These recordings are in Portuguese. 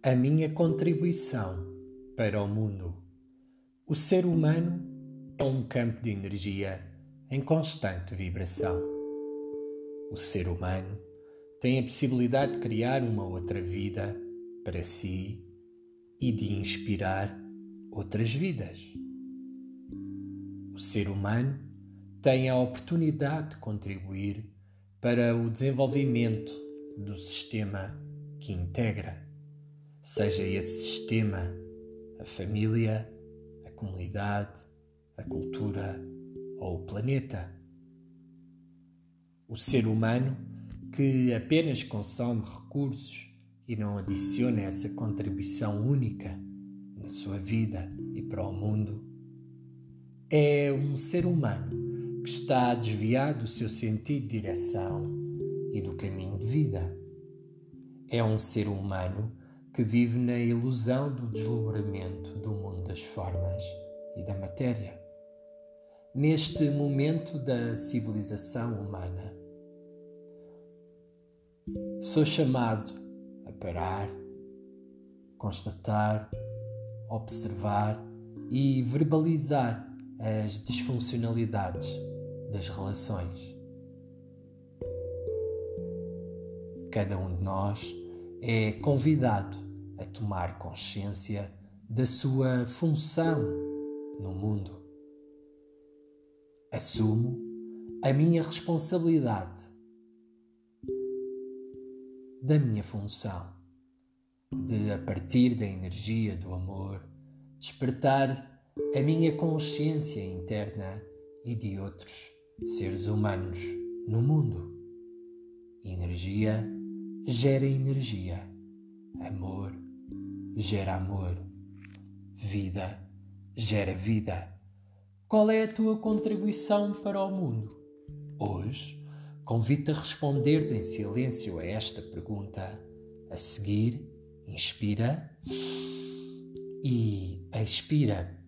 A minha contribuição para o mundo. O ser humano é um campo de energia em constante vibração. O ser humano tem a possibilidade de criar uma outra vida para si e de inspirar outras vidas. O ser humano tem a oportunidade de contribuir para o desenvolvimento do sistema que integra, seja esse sistema a família, a comunidade, a cultura ou o planeta. O ser humano que apenas consome recursos e não adiciona essa contribuição única na sua vida e para o mundo é um ser humano que está desviado do seu sentido de direção e do caminho de vida. É um ser humano que vive na ilusão do deslumbramento do mundo das formas e da matéria. Neste momento da civilização humana, sou chamado a parar, constatar, observar e verbalizar as disfuncionalidades das relações. Cada um de nós é convidado a tomar consciência da sua função no mundo. Assumo a minha responsabilidade da minha função de, a partir da energia do amor, despertar a minha consciência interna e de outros seres humanos no mundo. Energia gera energia, amor gera amor, vida gera vida. Qual é a tua contribuição para o mundo? Hoje, convido-te a responder em silêncio a esta pergunta. A seguir, inspira e expira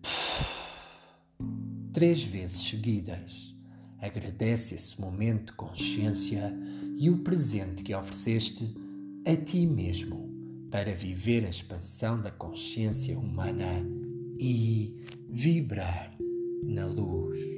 três vezes seguidas. Agradece esse momento de consciência e o presente que ofereceste a ti mesmo para viver a expansão da consciência humana e vibrar na luz.